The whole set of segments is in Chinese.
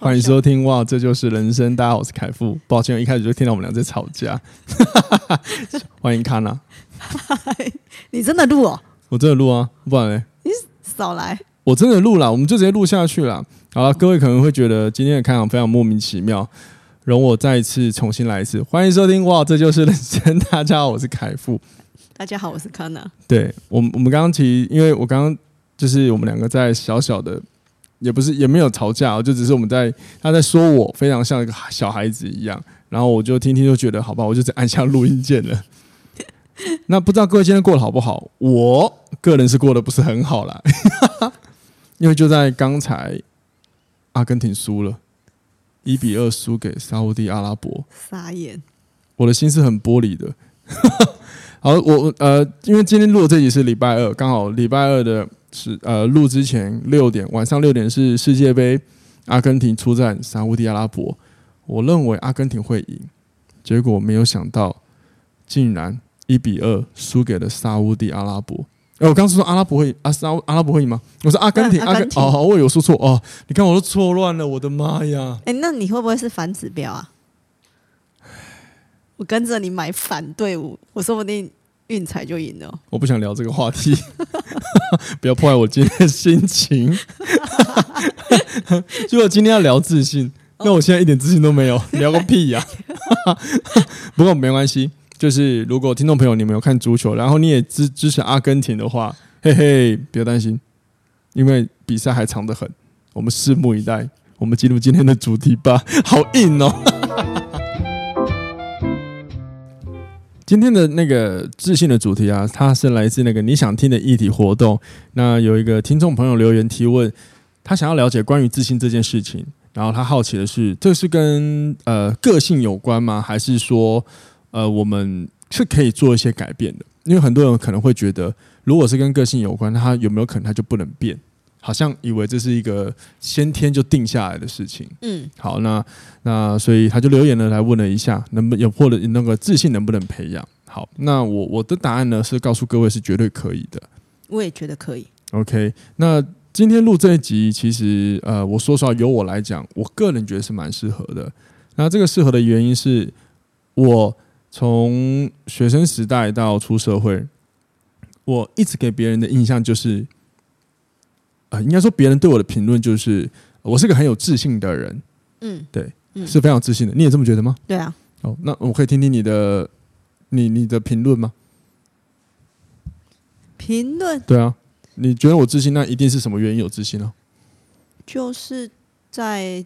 欢迎收听哇，这就是人生。大家好，我是凯富。抱歉，我一开始就听到我们俩在吵架。欢迎康娜。你真的录哦？我真的录啊，不然呢？你少来。我真的录了，我们就直接录下去了。好了，各位可能会觉得今天的开场非常莫名其妙，容我再一次重新来一次。欢迎收听哇，这就是人生。大家好，我是凯富。大家好，我是康娜。对我们，我们刚刚提，因为我刚刚就是我们两个在小小的。也不是，也没有吵架，就只是我们在他在说我非常像一个小孩子一样，然后我就听听就觉得好吧，我就只按下录音键了。那不知道各位今天过得好不好？我个人是过得不是很好啦，因为就在刚才，阿根廷输了，一比二输给沙乌地阿拉伯，傻眼。我的心是很玻璃的。好，我呃，因为今天录的这集是礼拜二，刚好礼拜二的。是呃，录之前六点，晚上六点是世界杯，阿根廷出战沙乌地阿拉伯。我认为阿根廷会赢，结果没有想到，竟然一比二输给了沙乌地阿拉伯。哎、欸，我刚说阿拉伯会阿沙阿拉伯会赢吗？我说阿根廷，阿根廷哦，我有说错哦。你看我都错乱了，我的妈呀！哎、欸，那你会不会是反指标啊？我跟着你买反队伍，我说不定。运彩就赢了。我不想聊这个话题，不要破坏我今天的心情。如果今天要聊自信，那我现在一点自信都没有，聊个屁呀、啊！不过没关系，就是如果听众朋友你们有看足球，然后你也支支持阿根廷的话，嘿嘿，不要担心，因为比赛还长得很，我们拭目以待。我们进入今天的主题吧，好硬哦。今天的那个自信的主题啊，它是来自那个你想听的议题活动。那有一个听众朋友留言提问，他想要了解关于自信这件事情，然后他好奇的是，这是跟呃个性有关吗？还是说呃我们是可以做一些改变的？因为很多人可能会觉得，如果是跟个性有关，那他有没有可能他就不能变？好像以为这是一个先天就定下来的事情。嗯，好，那那所以他就留言了来问了一下，能不能或者那个自信能不能培养？好，那我我的答案呢是告诉各位是绝对可以的。我也觉得可以。OK，那今天录这一集，其实呃，我说实话，由我来讲，我个人觉得是蛮适合的。那这个适合的原因是我从学生时代到出社会，我一直给别人的印象就是。应该说，别人对我的评论就是我是个很有自信的人。嗯，对，是非常自信的。你也这么觉得吗？对啊。哦，那我可以听听你的，你你的评论吗？评论？对啊，你觉得我自信，那一定是什么原因有自信呢？就是在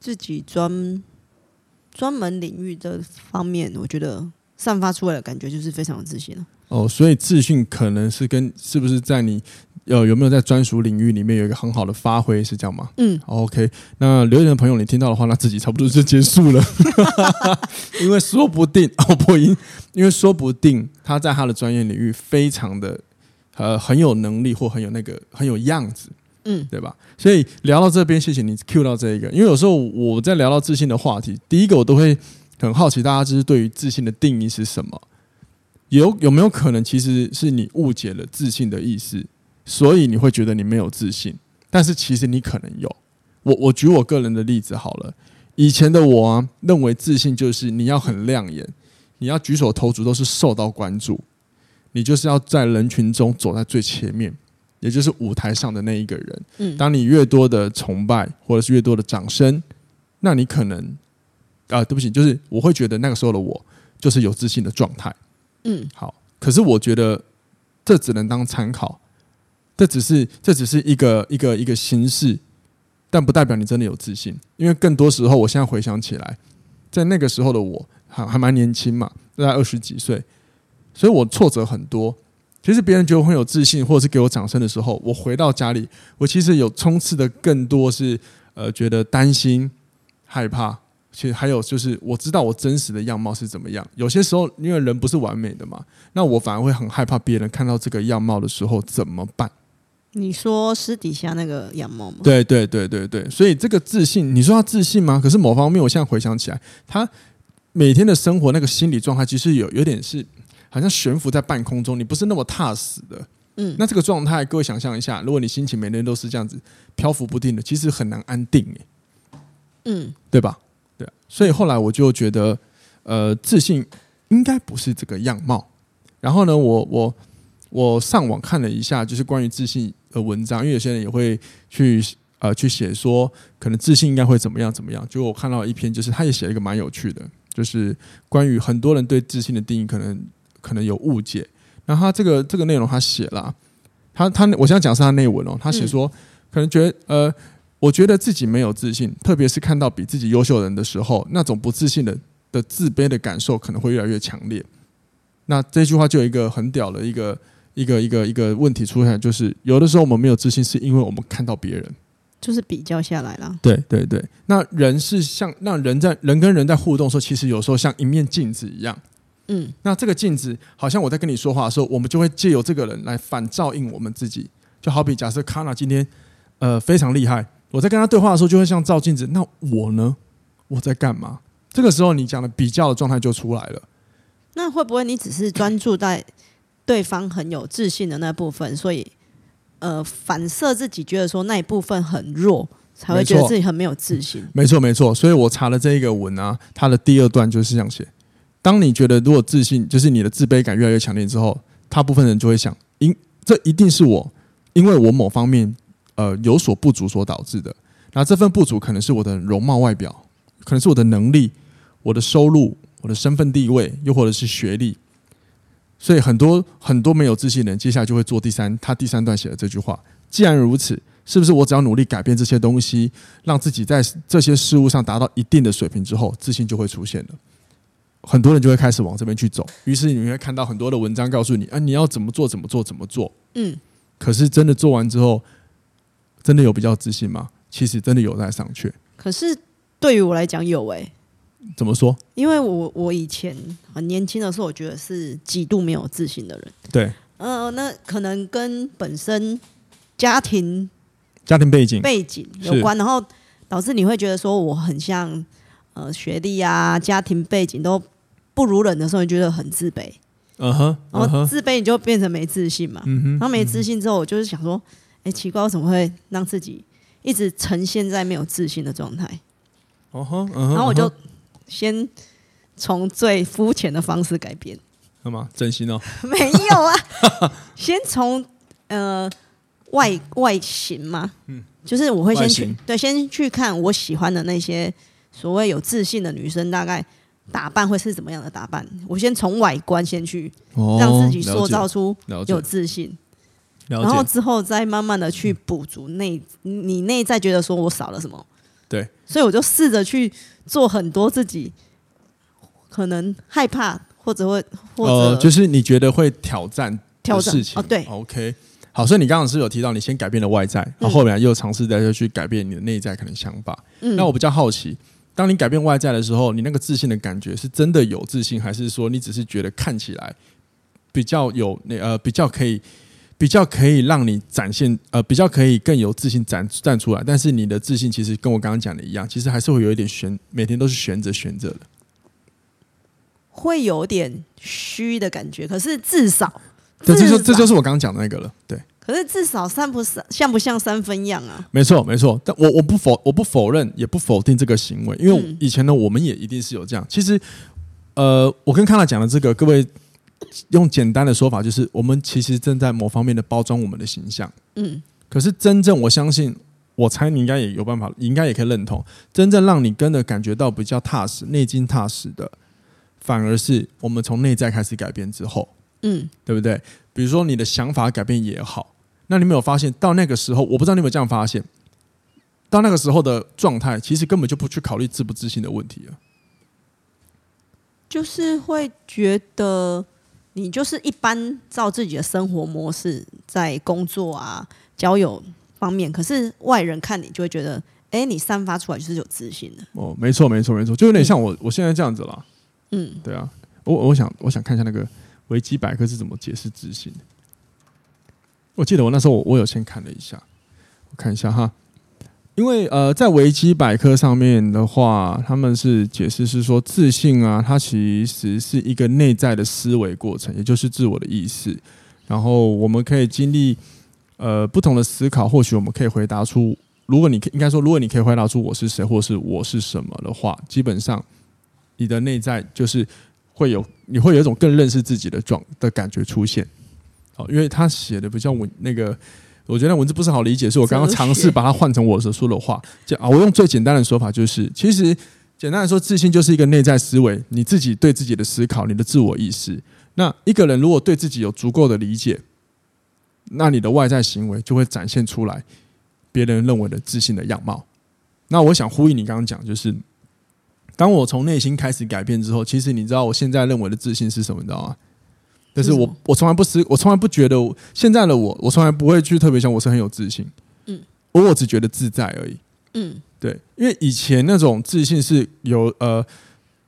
自己专专门领域的方面，我觉得散发出来的感觉就是非常有自信了。哦，所以自信可能是跟是不是在你。呃有没有在专属领域里面有一个很好的发挥，是这样吗？嗯，OK。那留言的朋友，你听到的话，那自己差不多就结束了，因为说不定哦，破音，因为说不定他在他的专业领域非常的呃很有能力，或很有那个很有样子，嗯，对吧？所以聊到这边，谢谢你 cue 到这一个，因为有时候我在聊到自信的话题，第一个我都会很好奇，大家就是对于自信的定义是什么？有有没有可能，其实是你误解了自信的意思？所以你会觉得你没有自信，但是其实你可能有。我我举我个人的例子好了，以前的我啊，认为自信就是你要很亮眼，你要举手投足都是受到关注，你就是要在人群中走在最前面，也就是舞台上的那一个人。嗯，当你越多的崇拜或者是越多的掌声，那你可能啊，对不起，就是我会觉得那个时候的我就是有自信的状态。嗯，好，可是我觉得这只能当参考。这只是这只是一个一个一个形式，但不代表你真的有自信。因为更多时候，我现在回想起来，在那个时候的我还还蛮年轻嘛，大概二十几岁，所以我挫折很多。其实别人觉得我很有自信，或者是给我掌声的时候，我回到家里，我其实有冲刺的更多是呃觉得担心、害怕，其实还有就是，我知道我真实的样貌是怎么样。有些时候，因为人不是完美的嘛，那我反而会很害怕别人看到这个样貌的时候怎么办？你说私底下那个样貌吗？对对对对对，所以这个自信，你说他自信吗？可是某方面，我现在回想起来，他每天的生活那个心理状态，其实有有点是好像悬浮在半空中，你不是那么踏实的。嗯，那这个状态，各位想象一下，如果你心情每天都是这样子漂浮不定的，其实很难安定诶。嗯，对吧？对所以后来我就觉得，呃，自信应该不是这个样貌。然后呢，我我我上网看了一下，就是关于自信的文章，因为有些人也会去呃去写说，可能自信应该会怎么样怎么样。就我看到一篇，就是他也写了一个蛮有趣的，就是关于很多人对自信的定义可能可能有误解。然后他这个这个内容他写了，他他我现在讲是他内文哦，他写说可能觉得呃。我觉得自己没有自信，特别是看到比自己优秀的人的时候，那种不自信的的自卑的感受可能会越来越强烈。那这句话就有一个很屌的一个一个一个一个问题出现，就是有的时候我们没有自信，是因为我们看到别人，就是比较下来了。对对对，那人是像那人在人跟人在互动的时候，其实有时候像一面镜子一样。嗯，那这个镜子好像我在跟你说话的时候，我们就会借由这个人来反照应我们自己。就好比假设卡娜今天呃非常厉害。我在跟他对话的时候，就会像照镜子。那我呢？我在干嘛？这个时候，你讲的比较的状态就出来了。那会不会你只是专注在对方很有自信的那部分，所以呃反射自己觉得说那一部分很弱，才会觉得自己很没有自信？没错，没错。所以我查了这一个文啊，它的第二段就是这样写：当你觉得如果自信就是你的自卑感越来越强烈之后，大部分人就会想，因这一定是我，因为我某方面。呃，有所不足所导致的，那这份不足可能是我的容貌外表，可能是我的能力、我的收入、我的身份地位，又或者是学历。所以很多很多没有自信的人，接下来就会做第三，他第三段写的这句话。既然如此，是不是我只要努力改变这些东西，让自己在这些事物上达到一定的水平之后，自信就会出现了？很多人就会开始往这边去走。于是你会看到很多的文章告诉你，啊，你要怎么做，怎么做，怎么做。嗯。可是真的做完之后。真的有比较自信吗？其实真的有在商榷。可是对于我来讲，有诶、欸。怎么说？因为我我以前很年轻的时候，我觉得是极度没有自信的人。对。呃，那可能跟本身家庭家庭背景背景有关，然后导致你会觉得说我很像呃学历啊、家庭背景都不如人的时候，你觉得很自卑。嗯哼。然后自卑，你就变成没自信嘛。嗯哼。然后没自信之后，我就是想说。哎，奇怪，我怎么会让自己一直呈现在没有自信的状态？哦吼，然后我就先从最肤浅的方式改变。干嘛？整形哦？没有啊，先从呃外外形嘛，嗯，就是我会先去对，先去看我喜欢的那些所谓有自信的女生，大概打扮会是怎么样的打扮？我先从外观先去让自己塑造出有自信。然后之后再慢慢的去补足内，你内在觉得说我少了什么？对，所以我就试着去做很多自己可能害怕或者会或者、呃、就是你觉得会挑战挑战事情哦，对，OK，好，所以你刚刚是有提到你先改变了外在，然后后面又尝试再去改变你的内在可能想法。嗯，那我比较好奇，当你改变外在的时候，你那个自信的感觉是真的有自信，还是说你只是觉得看起来比较有那呃比较可以？比较可以让你展现，呃，比较可以更有自信展站出来，但是你的自信其实跟我刚刚讲的一样，其实还是会有一点悬，每天都是悬着悬着的，会有点虚的感觉。可是至少，这就这就是我刚刚讲的那个了，对。可是至少三不三像不像三分样啊？没错，没错。但我我不否我不否认，也不否定这个行为，因为以前呢，我们也一定是有这样。其实，呃，我跟康娜讲的这个，各位。用简单的说法，就是我们其实正在某方面的包装我们的形象。嗯，可是真正我相信，我猜你应该也有办法，你应该也可以认同，真正让你跟着感觉到比较踏实、内心踏实的，反而是我们从内在开始改变之后。嗯，对不对？比如说你的想法改变也好，那你没有发现到那个时候，我不知道你有没有这样发现，到那个时候的状态，其实根本就不去考虑自不自信的问题了，就是会觉得。你就是一般照自己的生活模式在工作啊、交友方面，可是外人看你就会觉得，哎，你散发出来就是有自信的。哦，没错，没错，没错，就有点像我、嗯、我现在这样子啦。嗯，对啊，我我想我想看一下那个维基百科是怎么解释自信。我记得我那时候我我有先看了一下，我看一下哈。因为呃，在维基百科上面的话，他们是解释是说，自信啊，它其实是一个内在的思维过程，也就是自我的意识。然后我们可以经历呃不同的思考，或许我们可以回答出，如果你应该说，如果你可以回答出我是谁，或是我是什么的话，基本上你的内在就是会有，你会有一种更认识自己的状的感觉出现。好，因为他写的比较稳那个。我觉得文字不是好理解，是我刚刚尝试把它换成我所说的话。就啊，我用最简单的说法，就是其实简单来说，自信就是一个内在思维，你自己对自己的思考，你的自我意识。那一个人如果对自己有足够的理解，那你的外在行为就会展现出来别人认为的自信的样貌。那我想呼应你刚刚讲，就是当我从内心开始改变之后，其实你知道我现在认为的自信是什么？你知道吗？但是我我从来不思，我从来不觉得现在的我，我从来不会去特别想我是很有自信，嗯，我我只觉得自在而已，嗯，对，因为以前那种自信是有呃，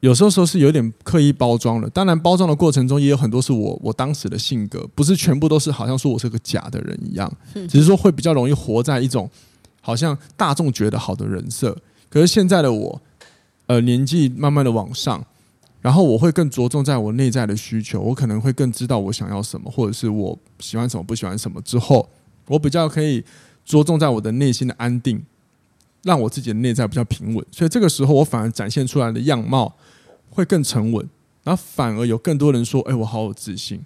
有时候说是有点刻意包装的，当然包装的过程中也有很多是我我当时的性格，不是全部都是好像说我是个假的人一样，只是说会比较容易活在一种好像大众觉得好的人设，可是现在的我，呃，年纪慢慢的往上。然后我会更着重在我内在的需求，我可能会更知道我想要什么，或者是我喜欢什么、不喜欢什么。之后，我比较可以着重在我的内心的安定，让我自己的内在比较平稳。所以这个时候，我反而展现出来的样貌会更沉稳，然后反而有更多人说：“哎，我好有自信。”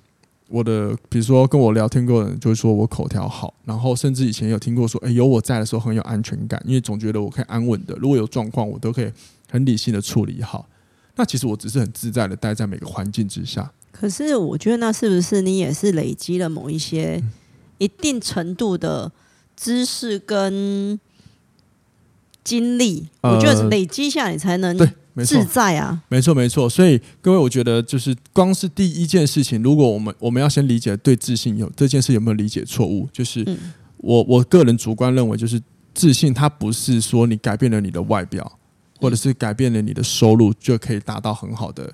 我的比如说跟我聊天过的人就会说我口条好，然后甚至以前有听过说：“哎，有我在的时候很有安全感，因为总觉得我可以安稳的，如果有状况，我都可以很理性的处理好。”那其实我只是很自在的待在每个环境之下。可是我觉得那是不是你也是累积了某一些一定程度的知识跟经历？我觉得累积下来才能自在啊。没错，没错。所以各位，我觉得就是光是第一件事情，如果我们我们要先理解对自信有这件事有没有理解错误，就是我我个人主观认为，就是自信它不是说你改变了你的外表。或者是改变了你的收入，就可以达到很好的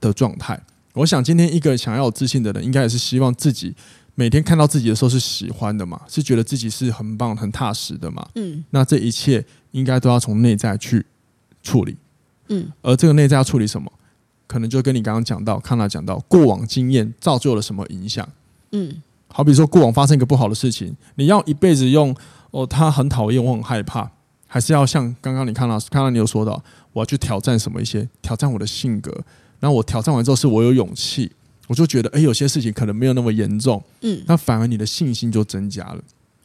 的状态。我想今天一个想要有自信的人，应该也是希望自己每天看到自己的时候是喜欢的嘛，是觉得自己是很棒、很踏实的嘛。嗯，那这一切应该都要从内在去处理。嗯，而这个内在要处理什么，可能就跟你刚刚讲到，康纳讲到过往经验造就了什么影响。嗯，好比说过往发生一个不好的事情，你要一辈子用哦，他很讨厌，我很害怕。还是要像刚刚你看到，看到你有说到，我要去挑战什么一些，挑战我的性格。然后我挑战完之后，是我有勇气，我就觉得，哎，有些事情可能没有那么严重，嗯，那反而你的信心就增加了，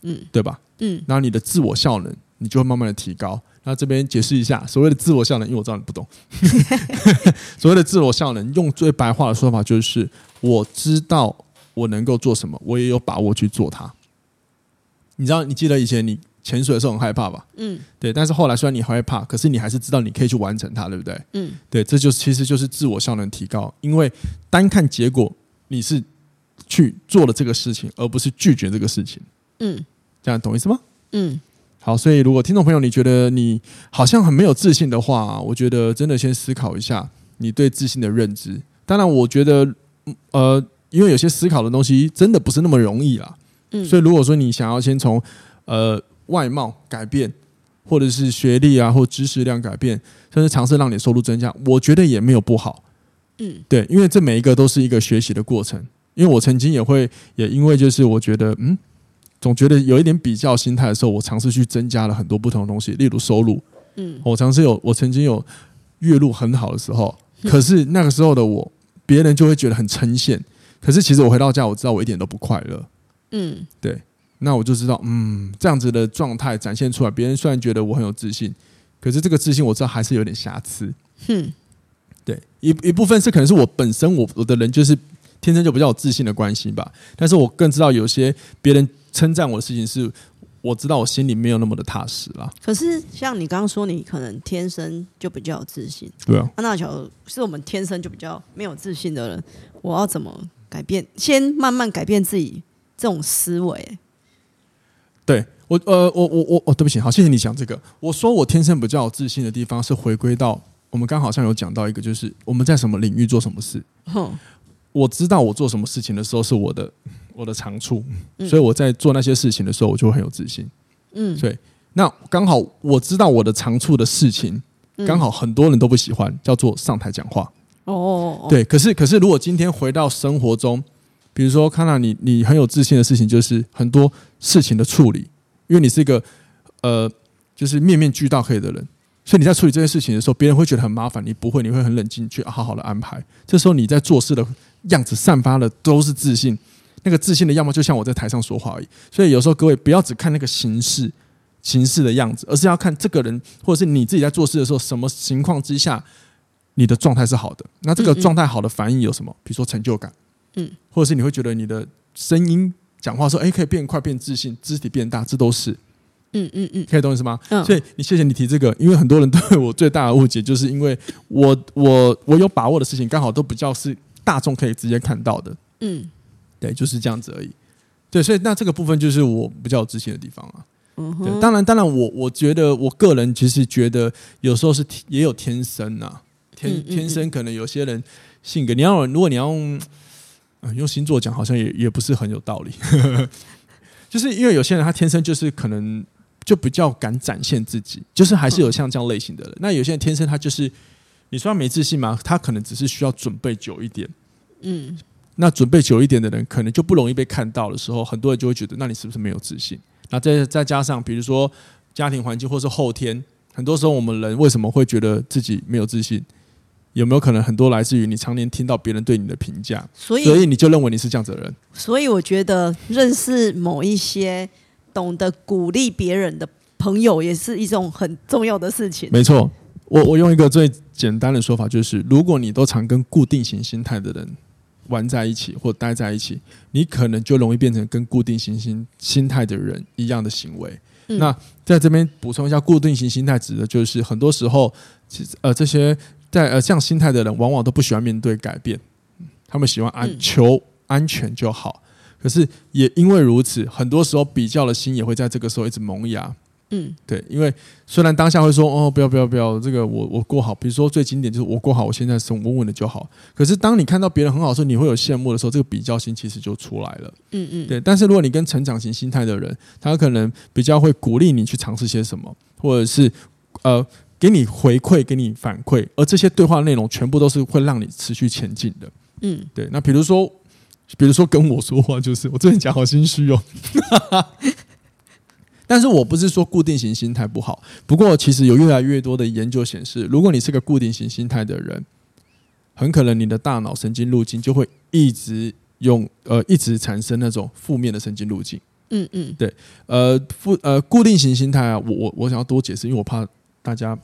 嗯，对吧？嗯，然后你的自我效能，你就会慢慢的提高。那这边解释一下，所谓的自我效能，因为我知道你不懂，所谓的自我效能，用最白话的说法就是，我知道我能够做什么，我也有把握去做它。你知道，你记得以前你。潜水的时候很害怕吧？嗯，对。但是后来虽然你害怕，可是你还是知道你可以去完成它，对不对？嗯，对。这就是其实就是自我效能提高，因为单看结果，你是去做了这个事情，而不是拒绝这个事情。嗯，这样懂意思吗？嗯，好。所以如果听众朋友你觉得你好像很没有自信的话，我觉得真的先思考一下你对自信的认知。当然，我觉得呃，因为有些思考的东西真的不是那么容易啦。嗯，所以如果说你想要先从呃。外貌改变，或者是学历啊，或知识量改变，甚至尝试让你收入增加，我觉得也没有不好。嗯，对，因为这每一个都是一个学习的过程。因为我曾经也会，也因为就是我觉得，嗯，总觉得有一点比较心态的时候，我尝试去增加了很多不同的东西，例如收入。嗯，我尝试有，我曾经有月入很好的时候，可是那个时候的我，别人就会觉得很称羡。可是其实我回到家，我知道我一点都不快乐。嗯，对。那我就知道，嗯，这样子的状态展现出来，别人虽然觉得我很有自信，可是这个自信我知道还是有点瑕疵。哼，对，一一部分是可能是我本身我我的人就是天生就比较有自信的关系吧，但是我更知道有些别人称赞我的事情是，我知道我心里没有那么的踏实啦。可是像你刚刚说，你可能天生就比较有自信，对啊。那假如是我们天生就比较没有自信的人，我要怎么改变？先慢慢改变自己这种思维。对，我呃，我我我哦，对不起，好，谢谢你讲这个。我说我天生比较有自信的地方是回归到我们刚好像有讲到一个，就是我们在什么领域做什么事。哼，我知道我做什么事情的时候是我的我的长处，所以我在做那些事情的时候，我就会很有自信。嗯，对。那刚好我知道我的长处的事情，刚好很多人都不喜欢，叫做上台讲话。哦，对。可是可是，如果今天回到生活中，比如说看到你你很有自信的事情，就是很多事情的处理。因为你是一个呃，就是面面俱到可以的人，所以你在处理这件事情的时候，别人会觉得很麻烦，你不会，你会很冷静去好好的安排。这时候你在做事的样子散发的都是自信，那个自信的样貌就像我在台上说话而已。所以有时候各位不要只看那个形式形式的样子，而是要看这个人或者是你自己在做事的时候，什么情况之下你的状态是好的。那这个状态好的反应有什么？比如说成就感，嗯，或者是你会觉得你的声音。讲话说，哎，可以变快，变自信，肢体变大，这都是，嗯嗯嗯，可以懂意思吗？嗯，所以你谢谢你提这个，因为很多人对我最大的误解，就是因为我我我有把握的事情，刚好都比较是大众可以直接看到的，嗯，对，就是这样子而已。对，所以那这个部分就是我比较有自信的地方啊。嗯当然当然我，我我觉得我个人其实觉得有时候是也有天生啊，天天生可能有些人性格，你要如果你要用。用星座讲好像也也不是很有道理，就是因为有些人他天生就是可能就比较敢展现自己，就是还是有像这样类型的人。那有些人天生他就是你说他没自信吗？他可能只是需要准备久一点。嗯，那准备久一点的人，可能就不容易被看到的时候，很多人就会觉得，那你是不是没有自信？那再再加上比如说家庭环境或是后天，很多时候我们人为什么会觉得自己没有自信？有没有可能很多来自于你常年听到别人对你的评价，所以所以你就认为你是这样子的人？所以我觉得认识某一些懂得鼓励别人的朋友，也是一种很重要的事情。没错，我我用一个最简单的说法，就是如果你都常跟固定型心态的人玩在一起或待在一起，你可能就容易变成跟固定型心心态的人一样的行为。嗯、那在这边补充一下，固定型心态指的就是很多时候，其实呃这些。在呃，这样心态的人往往都不喜欢面对改变，他们喜欢安求安全就好。可是也因为如此，很多时候比较的心也会在这个时候一直萌芽。嗯，对，因为虽然当下会说哦，不要不要不要，这个我我过好。比如说最经典就是我过好，我现在生稳稳的就好。可是当你看到别人很好的时候，你会有羡慕的时候，这个比较心其实就出来了。嗯嗯，对。但是如果你跟成长型心态的人，他可能比较会鼓励你去尝试些什么，或者是呃。给你回馈，给你反馈，而这些对话内容全部都是会让你持续前进的。嗯，对。那比如说，比如说跟我说话，就是我最近讲好心虚哦。但是我不是说固定型心态不好，不过其实有越来越多的研究显示，如果你是个固定型心态的人，很可能你的大脑神经路径就会一直用呃一直产生那种负面的神经路径。嗯嗯，对。呃，负呃固定型心态啊，我我我想要多解释，因为我怕大家。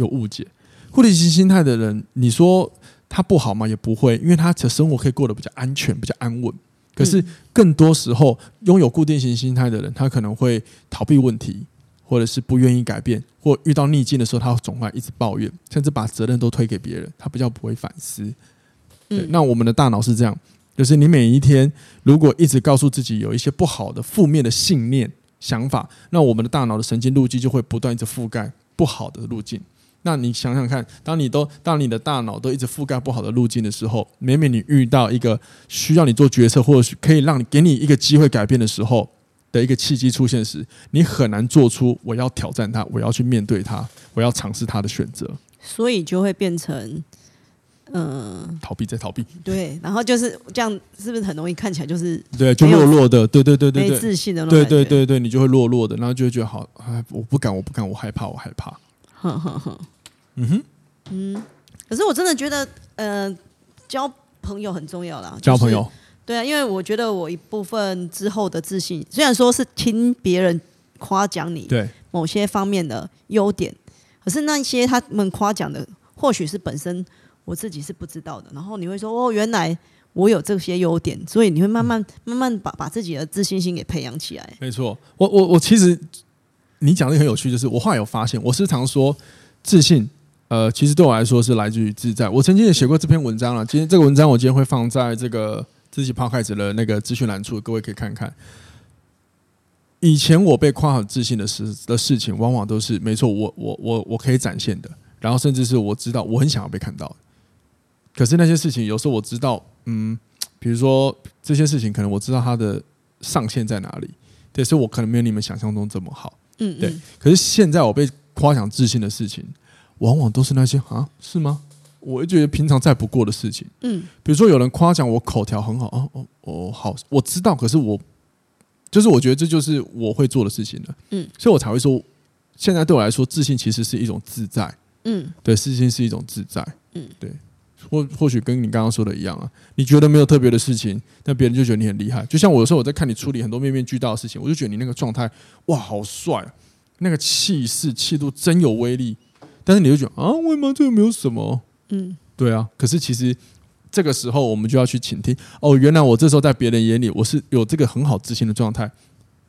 有误解，固定型心态的人，你说他不好吗？也不会，因为他的生活可以过得比较安全、比较安稳。可是更多时候，拥有固定型心态的人，他可能会逃避问题，或者是不愿意改变，或遇到逆境的时候，他总会一直抱怨，甚至把责任都推给别人。他比较不会反思。对，那我们的大脑是这样，就是你每一天如果一直告诉自己有一些不好的、负面的信念、想法，那我们的大脑的神经路径就会不断一直覆盖不好的路径。那你想想看，当你都当你的大脑都一直覆盖不好的路径的时候，每每你遇到一个需要你做决策，或者是可以让你给你一个机会改变的时候的一个契机出现时，你很难做出我要挑战它，我要去面对它，我要尝试它的选择。所以就会变成，嗯、呃，逃避再逃避。对，然后就是这样，是不是很容易看起来就是对，就弱弱的，对对对对对，没自信的，对对对对，你就会弱弱的，然后就会觉得好，哎，我不敢，我不敢，我害怕，我害怕。哼哼哼，嗯哼，嗯，可是我真的觉得，呃，交朋友很重要啦。交朋友，对啊，因为我觉得我一部分之后的自信，虽然说是听别人夸奖你对某些方面的优点，可是那些他们夸奖的，或许是本身我自己是不知道的。然后你会说，哦，原来我有这些优点，所以你会慢慢慢慢把把自己的自信心给培养起来。没错，我我我其实。你讲的很有趣，就是我后来有发现，我时常说自信，呃，其实对我来说是来自于自在。我曾经也写过这篇文章了，今天这个文章我今天会放在这个自己 Podcast 的那个资讯栏处，各位可以看看。以前我被夸很自信的事的事情，往往都是没错，我我我我可以展现的，然后甚至是我知道我很想要被看到。可是那些事情，有时候我知道，嗯，比如说这些事情，可能我知道它的上限在哪里，对，所以我可能没有你们想象中这么好，嗯，嗯，对。可是现在我被夸奖自信的事情，往往都是那些啊，是吗？我觉得平常再不过的事情，嗯，比如说有人夸奖我口条很好，哦哦哦，好，我知道，可是我。就是我觉得这就是我会做的事情了，嗯，所以我才会说，现在对我来说，自信其实是一种自在，嗯，对，自信是一种自在，嗯，对，或或许跟你刚刚说的一样啊，你觉得没有特别的事情，但别人就觉得你很厉害。就像我有时候我在看你处理很多面面俱到的事情，我就觉得你那个状态，哇，好帅啊，那个气势气度真有威力。但是你就觉得啊，为什么这又没有什么？嗯，对啊，可是其实。这个时候，我们就要去倾听。哦，原来我这时候在别人眼里，我是有这个很好自信的状态。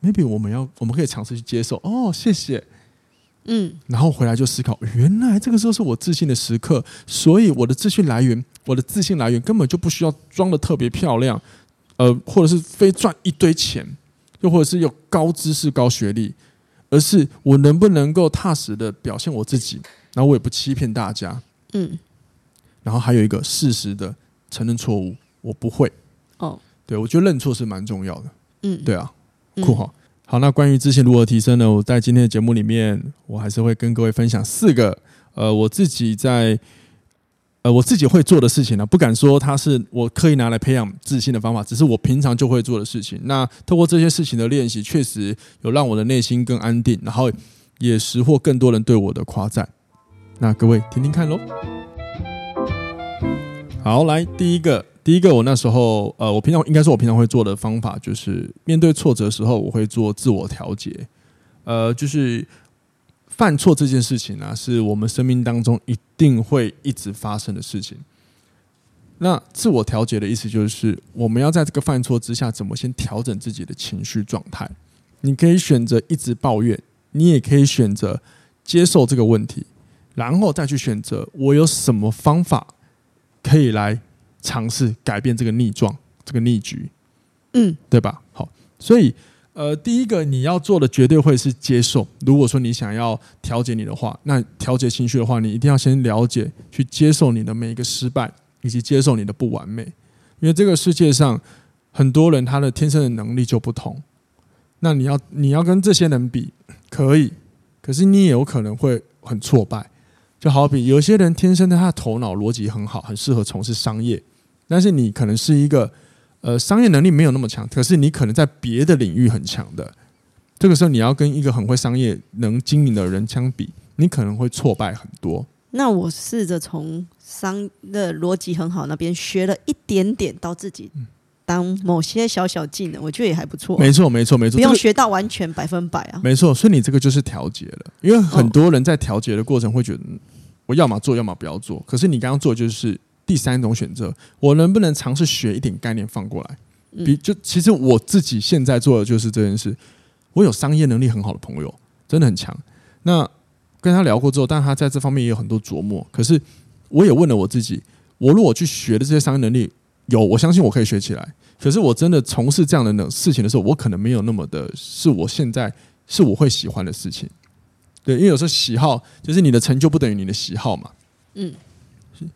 Maybe 我们要，我们可以尝试去接受。哦，谢谢。嗯，然后回来就思考，原来这个时候是我自信的时刻，所以我的自信来源，我的自信来源根本就不需要装的特别漂亮，呃，或者是非赚一堆钱，又或者是有高知识、高学历，而是我能不能够踏实的表现我自己，然后我也不欺骗大家。嗯，然后还有一个事实的。承认错误，我不会。哦，对，我觉得认错是蛮重要的。嗯，对啊，酷哈。好，那关于自信如何提升呢？我在今天的节目里面，我还是会跟各位分享四个呃，我自己在呃我自己会做的事情呢。不敢说它是我刻意拿来培养自信的方法，只是我平常就会做的事情。那透过这些事情的练习，确实有让我的内心更安定，然后也识获更多人对我的夸赞。那各位听听看喽。好，来第一个，第一个，我那时候，呃，我平常应该说，我平常会做的方法就是，面对挫折的时候，我会做自我调节。呃，就是犯错这件事情呢、啊，是我们生命当中一定会一直发生的事情。那自我调节的意思就是，我们要在这个犯错之下，怎么先调整自己的情绪状态？你可以选择一直抱怨，你也可以选择接受这个问题，然后再去选择我有什么方法。可以来尝试改变这个逆状，这个逆局，嗯，对吧？好，所以呃，第一个你要做的绝对会是接受。如果说你想要调节你的话，那调节情绪的话，你一定要先了解，去接受你的每一个失败，以及接受你的不完美。因为这个世界上很多人他的天生的能力就不同，那你要你要跟这些人比，可以，可是你也有可能会很挫败。就好比有些人天生的他的头脑逻辑很好，很适合从事商业，但是你可能是一个呃商业能力没有那么强，可是你可能在别的领域很强的，这个时候你要跟一个很会商业能经营的人相比，你可能会挫败很多。那我试着从商的逻辑很好那边学了一点点到自己。当某些小小技能，我觉得也还不错。没错，没错，没错，不用学到完全百分百啊。没错，所以你这个就是调节了，因为很多人在调节的过程会觉得，我要么做，要么不要做。可是你刚刚做的就是第三种选择，我能不能尝试学一点概念放过来？比就其实我自己现在做的就是这件事。我有商业能力很好的朋友，真的很强。那跟他聊过之后，但他在这方面也有很多琢磨。可是我也问了我自己，我如果去学的这些商业能力。有，我相信我可以学起来。可是我真的从事这样的事情的时候，我可能没有那么的，是我现在是我会喜欢的事情。对，因为有时候喜好就是你的成就不等于你的喜好嘛。嗯。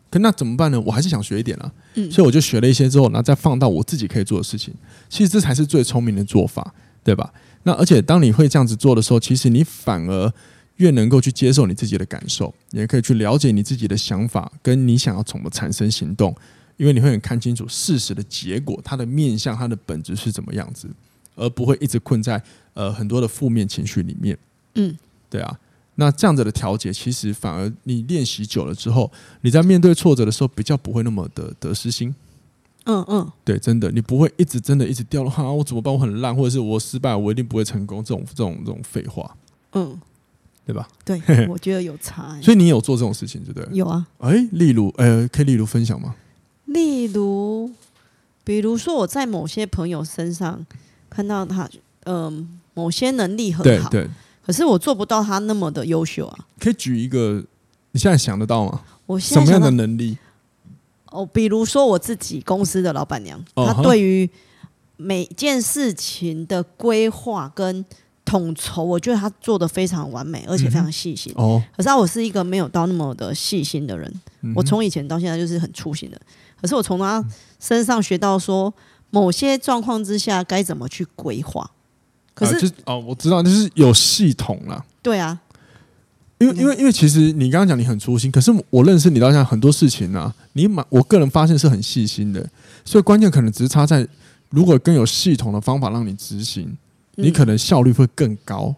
可那怎么办呢？我还是想学一点啊。嗯。所以我就学了一些之后，然后再放到我自己可以做的事情。其实这才是最聪明的做法，对吧？那而且当你会这样子做的时候，其实你反而越能够去接受你自己的感受，也可以去了解你自己的想法，跟你想要怎么产生行动。因为你会很看清楚事实的结果，它的面向、它的本质是怎么样子，而不会一直困在呃很多的负面情绪里面。嗯，对啊。那这样子的调节，其实反而你练习久了之后，你在面对挫折的时候，比较不会那么的得失心。嗯嗯，对，真的，你不会一直真的一直掉落哈，我怎么办？我很烂，或者是我失败，我一定不会成功。这种这种这种废话，嗯，对吧？对，我觉得有差、欸。所以你有做这种事情，对不对？有啊。哎，例如，呃，可以例如分享吗？例如，比如说我在某些朋友身上看到他，嗯、呃，某些能力很好，对，对，可是我做不到他那么的优秀啊。可以举一个，你现在想得到吗？我现在什么样的能力？哦，比如说我自己公司的老板娘，她对于每件事情的规划跟统筹，我觉得她做的非常完美，而且非常细心。哦，可是我是一个没有到那么的细心的人。嗯、我从以前到现在就是很粗心的。可是我从她身上学到说，某些状况之下该怎么去规划。可是、哦，我知道，就是有系统了。对啊，因为因为因为其实你刚刚讲你很粗心，可是我认识你到现在很多事情呢、啊，你蛮我个人发现是很细心的。所以关键可能只是差在，如果更有系统的方法让你执行，你可能效率会更高。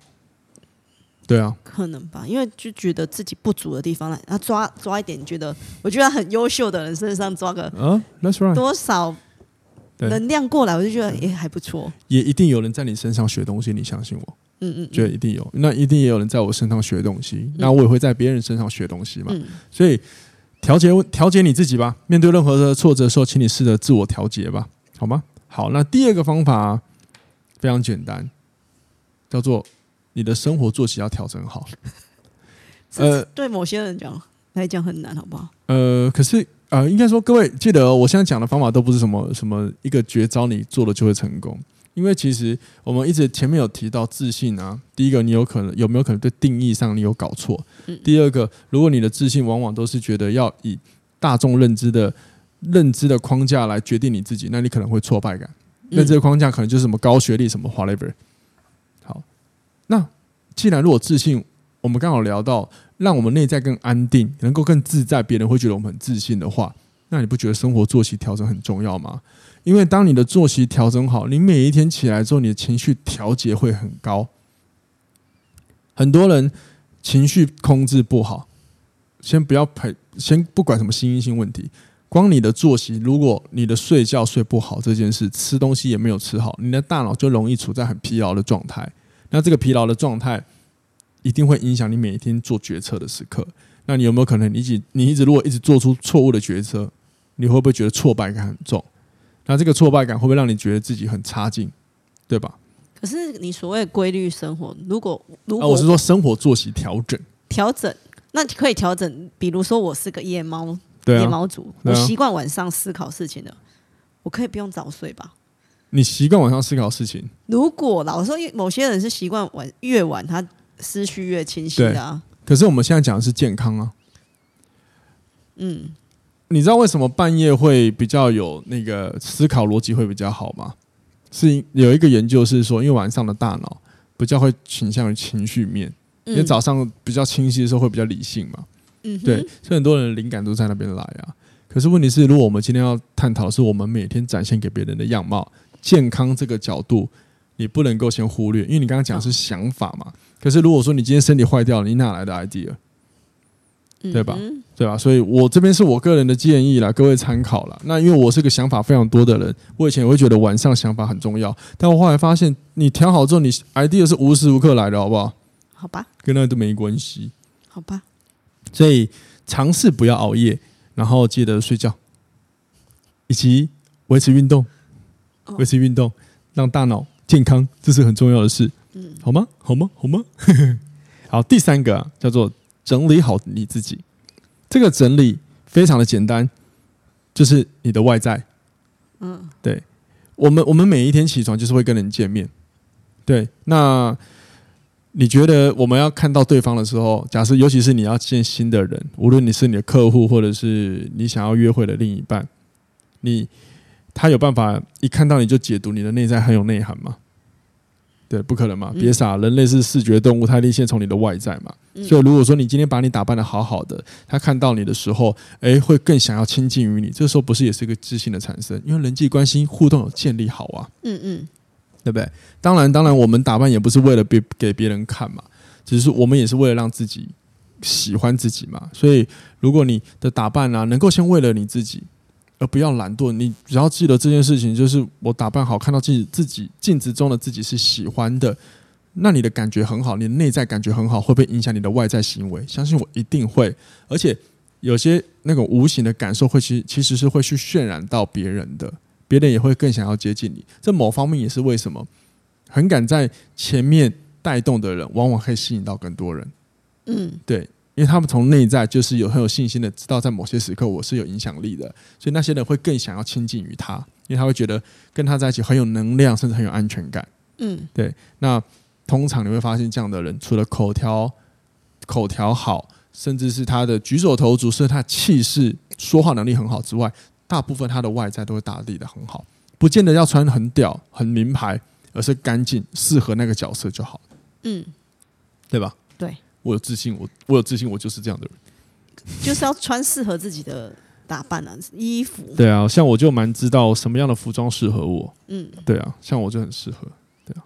对啊，可能吧，因为就觉得自己不足的地方来，他抓抓一点，觉得我觉得很优秀的人身上抓个嗯，That's right，多少能量过来，我就觉得也还不错。也一定有人在你身上学东西，你相信我。嗯嗯，觉得一定有，那一定也有人在我身上学东西，那我也会在别人身上学东西嘛。所以。调节调节你自己吧。面对任何的挫折的时候，请你试着自我调节吧，好吗？好，那第二个方法非常简单，叫做你的生活作息要调整好。呃，对某些人讲来讲很难，好不好？呃，可是呃，应该说各位记得，我现在讲的方法都不是什么什么一个绝招，你做了就会成功。因为其实我们一直前面有提到自信啊，第一个你有可能有没有可能对定义上你有搞错？第二个，如果你的自信往往都是觉得要以大众认知的认知的框架来决定你自己，那你可能会挫败感。那这个框架可能就是什么高学历什么 whatever。好，那既然如果自信，我们刚好聊到让我们内在更安定，能够更自在，别人会觉得我们很自信的话，那你不觉得生活作息调整很重要吗？因为当你的作息调整好，你每一天起来之后，你的情绪调节会很高。很多人情绪控制不好，先不要陪，先不管什么心因性问题，光你的作息，如果你的睡觉睡不好这件事，吃东西也没有吃好，你的大脑就容易处在很疲劳的状态。那这个疲劳的状态一定会影响你每一天做决策的时刻。那你有没有可能，你一直你一直如果一直做出错误的决策，你会不会觉得挫败感很重？那这个挫败感会不会让你觉得自己很差劲，对吧？可是你所谓规律生活，如果如果、啊、我是说生活作息调整，调整那可以调整。比如说我是个夜猫，夜猫族，我习惯晚上思考事情的，我可以不用早睡吧？你习惯晚上思考事情？如果老说，某些人是习惯晚越晚，他思绪越清晰的啊。可是我们现在讲的是健康啊，嗯。你知道为什么半夜会比较有那个思考逻辑会比较好吗？是有一个研究是说，因为晚上的大脑比较会倾向于情绪面，因为早上比较清晰的时候会比较理性嘛。嗯，对，所以很多人的灵感都在那边来啊。可是问题是，如果我们今天要探讨的是我们每天展现给别人的样貌，健康这个角度，你不能够先忽略，因为你刚刚讲的是想法嘛。可是如果说你今天身体坏掉了，你哪来的 idea？对吧？对吧？所以我这边是我个人的建议啦，各位参考啦。那因为我是个想法非常多的人，我以前也会觉得晚上想法很重要，但我后来发现，你调好之后，你 idea 是无时无刻来的，好不好？好吧，跟那都没关系。好吧，所以尝试不要熬夜，然后记得睡觉，以及维持运动，维持运动，让大脑健康，这是很重要的事。嗯，好吗？好吗？好吗？好，第三个啊，叫做。整理好你自己，这个整理非常的简单，就是你的外在。嗯，对，我们我们每一天起床就是会跟人见面，对。那你觉得我们要看到对方的时候，假设尤其是你要见新的人，无论你是你的客户或者是你想要约会的另一半，你他有办法一看到你就解读你的内在很有内涵吗？对，不可能嘛！别傻，人类是视觉动物，他一定先从你的外在嘛。所以，如果说你今天把你打扮的好好的，他看到你的时候，诶，会更想要亲近于你。这时候不是也是一个自信的产生？因为人际关系互动有建立好啊。嗯嗯，对不对？当然，当然，我们打扮也不是为了别给别人看嘛，只是我们也是为了让自己喜欢自己嘛。所以，如果你的打扮啊，能够先为了你自己。而不要懒惰，你只要记得这件事情，就是我打扮好，看到自己自己镜子中的自己是喜欢的，那你的感觉很好，你的内在感觉很好，会不会影响你的外在行为？相信我，一定会。而且有些那种无形的感受，会其实其实是会去渲染到别人的，别人也会更想要接近你。这某方面也是为什么很敢在前面带动的人，往往可以吸引到更多人。嗯，对。因为他们从内在就是有很有信心的，知道在某些时刻我是有影响力的，所以那些人会更想要亲近于他，因为他会觉得跟他在一起很有能量，甚至很有安全感。嗯，对。那通常你会发现，这样的人除了口条口条好，甚至是他的举手投足，是他气势、说话能力很好之外，大部分他的外在都会打理的很好，不见得要穿很屌、很名牌，而是干净、适合那个角色就好。嗯，对吧？对，我有自信，我我有自信，我就是这样的人。就是要穿适合自己的打扮啊，衣服。对啊，像我就蛮知道什么样的服装适合我。嗯，对啊，像我就很适合。对啊，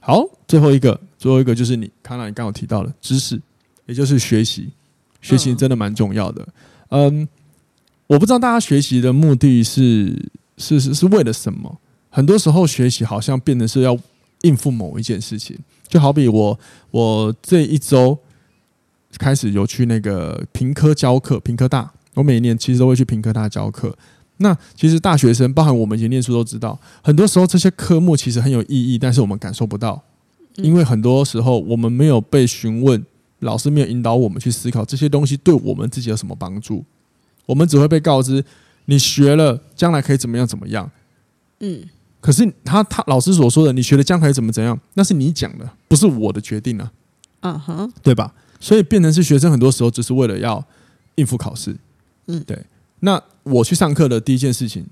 好，最后一个，最后一个就是你，康娜，你刚刚提到的知识，也就是学习，学习真的蛮重要的。嗯，嗯，我不知道大家学习的目的是是是是为了什么？很多时候学习好像变得是要应付某一件事情，就好比我我这一周。开始有去那个屏科教课，屏科大，我每一年其实都会去屏科大教课。那其实大学生，包含我们以前念书都知道，很多时候这些科目其实很有意义，但是我们感受不到，因为很多时候我们没有被询问，老师没有引导我们去思考这些东西对我们自己有什么帮助，我们只会被告知你学了将来可以怎么样怎么样。嗯，可是他他老师所说的你学了将来怎么怎样，那是你讲的，不是我的决定啊。嗯哼，对吧？所以变成是学生，很多时候只是为了要应付考试。嗯，对。那我去上课的第一件事情，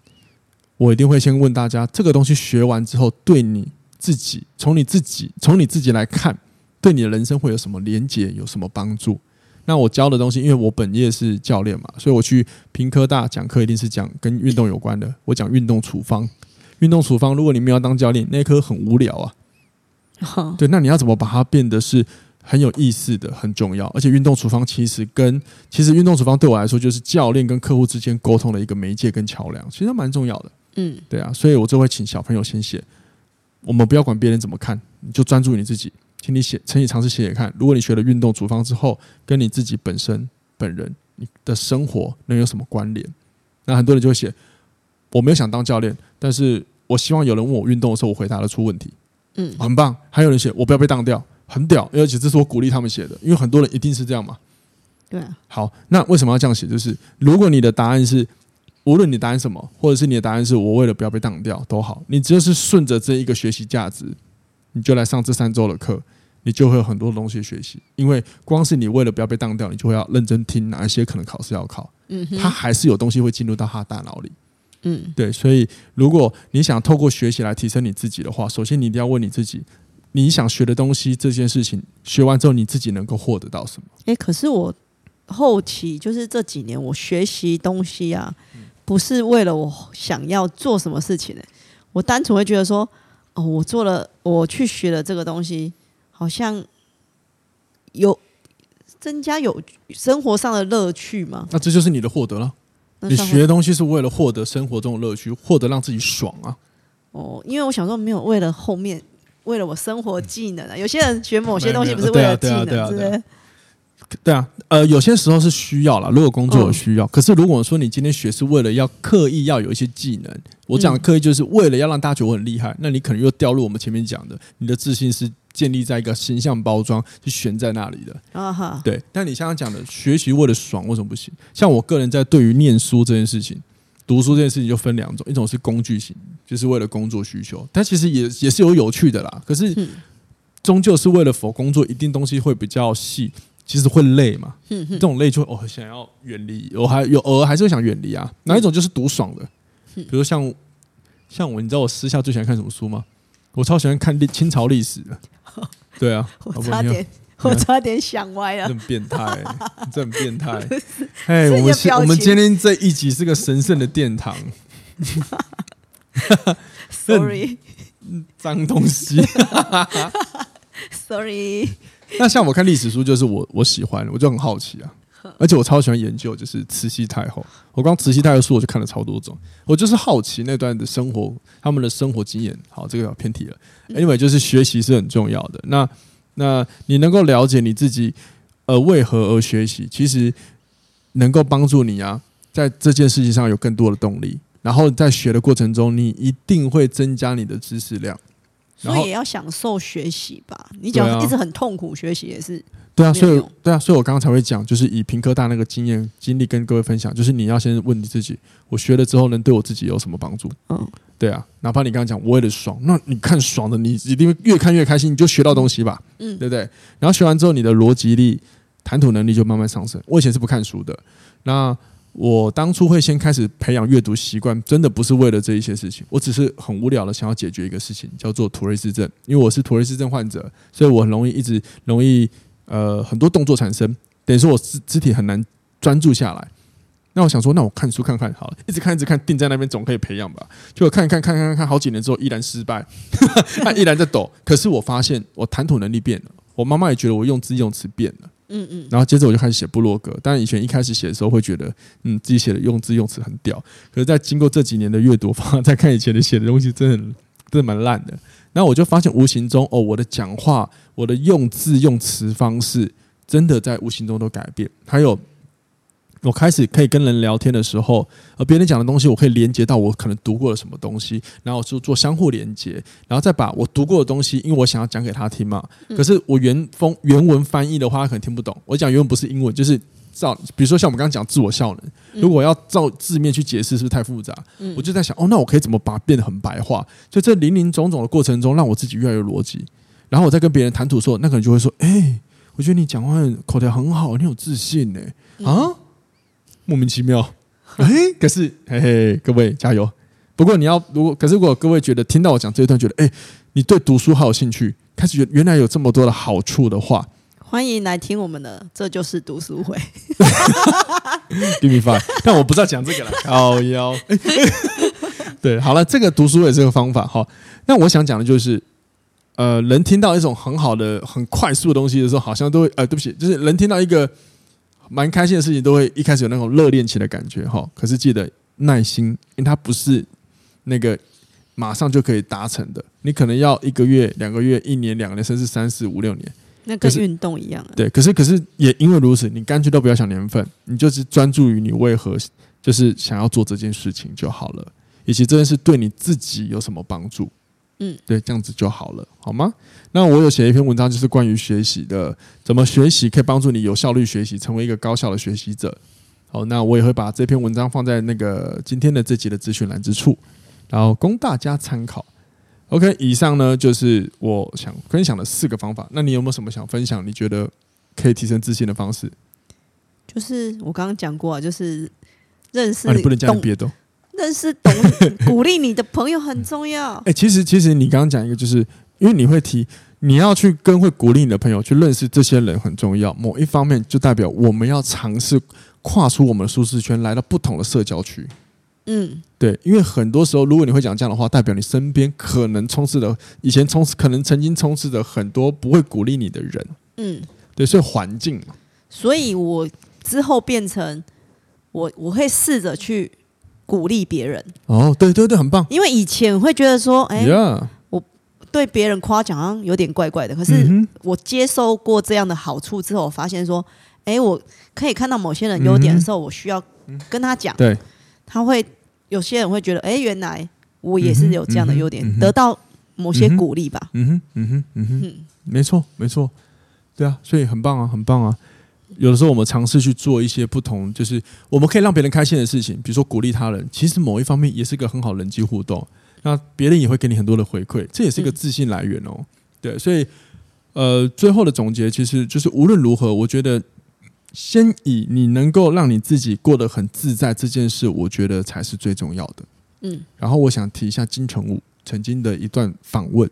我一定会先问大家：这个东西学完之后，对你自己，从你自己，从你自己来看，对你的人生会有什么连结，有什么帮助？那我教的东西，因为我本业是教练嘛，所以我去屏科大讲课，一定是讲跟运动有关的。我讲运动处方，运动处方。如果你没有当教练，那一科很无聊啊。哦、对，那你要怎么把它变得是？很有意思的，很重要，而且运动处方其实跟其实运动处方对我来说就是教练跟客户之间沟通的一个媒介跟桥梁，其实蛮重要的。嗯，对啊，所以我就会请小朋友先写，我们不要管别人怎么看，你就专注你自己，请你写，请你尝试写写看。如果你学了运动处方之后，跟你自己本身本人你的生活能有什么关联？那很多人就会写，我没有想当教练，但是我希望有人问我运动的时候，我回答得出问题。嗯，很棒。还有人写，我不要被当掉。很屌，而且这是我鼓励他们写的，因为很多人一定是这样嘛。对啊。好，那为什么要这样写？就是如果你的答案是，无论你答案什么，或者是你的答案是我为了不要被当掉都好，你只要是顺着这一个学习价值，你就来上这三周的课，你就会有很多东西学习。因为光是你为了不要被当掉，你就会要认真听哪一些可能考试要考。嗯。他还是有东西会进入到他的大脑里。嗯。对，所以如果你想透过学习来提升你自己的话，首先你一定要问你自己。你想学的东西，这件事情学完之后，你自己能够获得到什么？哎、欸，可是我后期就是这几年，我学习东西啊，不是为了我想要做什么事情？我单纯会觉得说，哦，我做了，我去学了这个东西，好像有增加有生活上的乐趣嘛？那这就是你的获得了。你学东西是为了获得生活中的乐趣，获得让自己爽啊。哦，因为我想说，没有为了后面。为了我生活技能啊，有些人学某些东西不是为了技能，对啊，对啊，对啊，对啊，对啊，呃，有些时候是需要啦，如果工作有需要。可是如果说你今天学是为了要刻意要有一些技能，我讲的刻意就是为了要让大家觉得我很厉害，那你可能又掉入我们前面讲的，你的自信是建立在一个形象包装是悬在那里的啊哈。对，但你像刚讲的学习为了爽，为什么不行？像我个人在对于念书这件事情。读书这件事情就分两种，一种是工具型，就是为了工作需求，但其实也也是有有趣的啦。可是终究是为了否工作，一定东西会比较细，其实会累嘛。这种累就会哦想要远离，我还有偶尔还是会想远离啊。哪一种就是读爽的，比如像像我，你知道我私下最喜欢看什么书吗？我超喜欢看历清朝历史的。对啊，我差点。我差点想歪了，这么变态，这很变态。哎，我们我们今天这一集是个神圣的殿堂。Sorry，脏东西。Sorry。那像我看历史书，就是我我喜欢，我就很好奇啊。而且我超喜欢研究，就是慈禧太后。我光慈禧太后书我就看了超多种，我就是好奇那段的生活，他们的生活经验。好，这个要偏题了。Anyway，就是学习是很重要的。那那你能够了解你自己，呃，为何而学习？其实能够帮助你啊，在这件事情上有更多的动力。然后在学的过程中，你一定会增加你的知识量。所以也要享受学习吧。你讲一直很痛苦，学习也是。对啊，所以对啊，所以我刚刚才会讲，就是以屏科大那个经验经历跟各位分享，就是你要先问你自己，我学了之后能对我自己有什么帮助？嗯，对啊，哪怕你刚刚讲我为了爽，那你看爽的，你一定会越看越开心，你就学到东西吧，嗯，对不对？然后学完之后，你的逻辑力、谈吐能力就慢慢上升。我以前是不看书的，那我当初会先开始培养阅读习惯，真的不是为了这一些事情，我只是很无聊的想要解决一个事情，叫做图瑞氏症，因为我是图瑞氏症患者，所以我很容易一直容易。呃，很多动作产生，等于说我肢肢体很难专注下来。那我想说，那我看书看看好了，一直看一直看，定在那边总可以培养吧？就我看看看看看好几年之后，依然失败，他依然在抖。可是我发现我谈吐能力变了，我妈妈也觉得我用字用词变了。嗯嗯。然后接着我就开始写部落格。当然以前一开始写的时候会觉得，嗯，自己写的用字用词很屌。可是，在经过这几年的阅读，再看以前的写的东西，真的真的蛮烂的。那我就发现，无形中哦，我的讲话，我的用字用词方式，真的在无形中都改变。还有，我开始可以跟人聊天的时候，而别人讲的东西，我可以连接到我可能读过了什么东西，然后就做相互连接，然后再把我读过的东西，因为我想要讲给他听嘛。可是我原封原文翻译的话，他可能听不懂。我讲原文不是英文，就是。照，比如说像我们刚刚讲自我效能，如果要照字面去解释，是不是太复杂？嗯、我就在想，哦，那我可以怎么把它变得很白话？就这林林总总的过程中，让我自己越来越逻辑。然后我再跟别人谈吐的时候，那个人就会说：“哎、欸，我觉得你讲话口条很好，你有自信呢。”啊，莫名其妙。哎、欸，可是嘿嘿，各位加油！不过你要如果，可是如果各位觉得听到我讲这一段，觉得哎、欸，你对读书好有兴趣，开始觉得原来有这么多的好处的话。欢迎来听我们的，这就是读书会。Give me five，但我不知道讲这个了。靠腰，对，好了，这个读书会这个方法，哈。那我想讲的就是，呃，人听到一种很好的、很快速的东西的时候，好像都会，呃，对不起，就是人听到一个蛮开心的事情，都会一开始有那种热恋期的感觉，哈。可是记得耐心，因为它不是那个马上就可以达成的，你可能要一个月、两个月、一年、两年，甚至三四五六年。那跟运动一样啊。对，可是可是也因为如此，你干脆都不要想年份，你就是专注于你为何就是想要做这件事情就好了，以及这件事对你自己有什么帮助。嗯，对，这样子就好了，好吗？那我有写一篇文章，就是关于学习的，怎么学习可以帮助你有效率学习，成为一个高效的学习者。好，那我也会把这篇文章放在那个今天的这集的资讯栏之处，然后供大家参考。OK，以上呢就是我想分享的四个方法。那你有没有什么想分享？你觉得可以提升自信的方式？就是我刚刚讲过，啊就是认识、啊、你不能讲别的。认识懂 鼓励你的朋友很重要。哎、欸，其实其实你刚刚讲一个，就是因为你会提，你要去跟会鼓励你的朋友去认识这些人很重要。某一方面就代表我们要尝试跨出我们的舒适圈，来到不同的社交区。嗯，对，因为很多时候，如果你会讲这样的话，代表你身边可能充斥的以前充斥，可能曾经充斥着很多不会鼓励你的人。嗯，对，所以环境嘛。所以我之后变成我，我会试着去鼓励别人。哦，对对对，很棒。因为以前会觉得说，哎.我对别人夸奖好像有点怪怪的。可是我接受过这样的好处之后，我发现说，哎，我可以看到某些人优点的时候，我需要跟他讲。对。他会有些人会觉得，哎，原来我也是有这样的优点，嗯嗯嗯、得到某些鼓励吧。嗯哼，嗯哼，嗯哼，嗯，没错，没错，对啊，所以很棒啊，很棒啊。有的时候我们尝试去做一些不同，就是我们可以让别人开心的事情，比如说鼓励他人，其实某一方面也是一个很好的人际互动。那别人也会给你很多的回馈，这也是一个自信来源哦。嗯、对，所以呃，最后的总结其实就是无论如何，我觉得。先以你能够让你自己过得很自在这件事，我觉得才是最重要的。嗯，然后我想提一下金城武曾经的一段访问，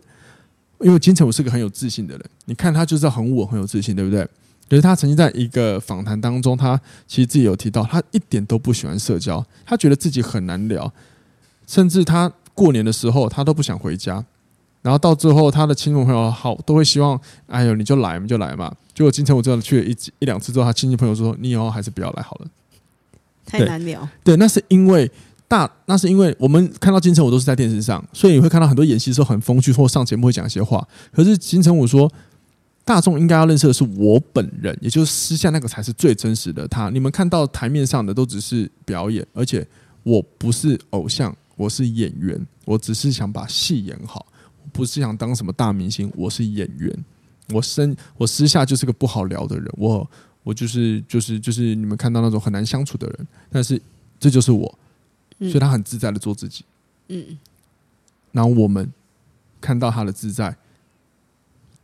因为金城武是个很有自信的人，你看他就知道很我很有自信，对不对？可是他曾经在一个访谈当中，他其实自己有提到，他一点都不喜欢社交，他觉得自己很难聊，甚至他过年的时候他都不想回家。然后到最后，他的亲朋朋友好都会希望，哎呦，你就来，你就来嘛。结果金城武真的去了一一两次之后，他亲戚朋友说：“你以后还是不要来好了，太难聊。”对，那是因为大，那是因为我们看到金城武都是在电视上，所以你会看到很多演戏的时候很风趣，或上节目会讲一些话。可是金城武说，大众应该要认识的是我本人，也就是私下那个才是最真实的他。你们看到台面上的都只是表演，而且我不是偶像，我是演员，我只是想把戏演好。不是想当什么大明星，我是演员，我身我私下就是个不好聊的人，我我就是就是就是你们看到那种很难相处的人，但是这就是我，所以他很自在的做自己，嗯，然后我们看到他的自在，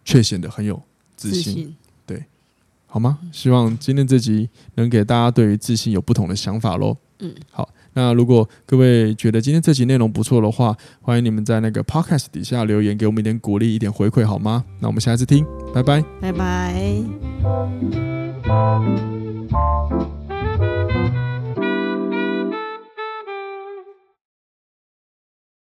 却显得很有自信，自信对，好吗？希望今天这集能给大家对于自信有不同的想法喽，嗯，好。那如果各位觉得今天这集内容不错的话，欢迎你们在那个 podcast 底下留言，给我们一点鼓励，一点回馈，好吗？那我们下次听，拜拜，拜拜。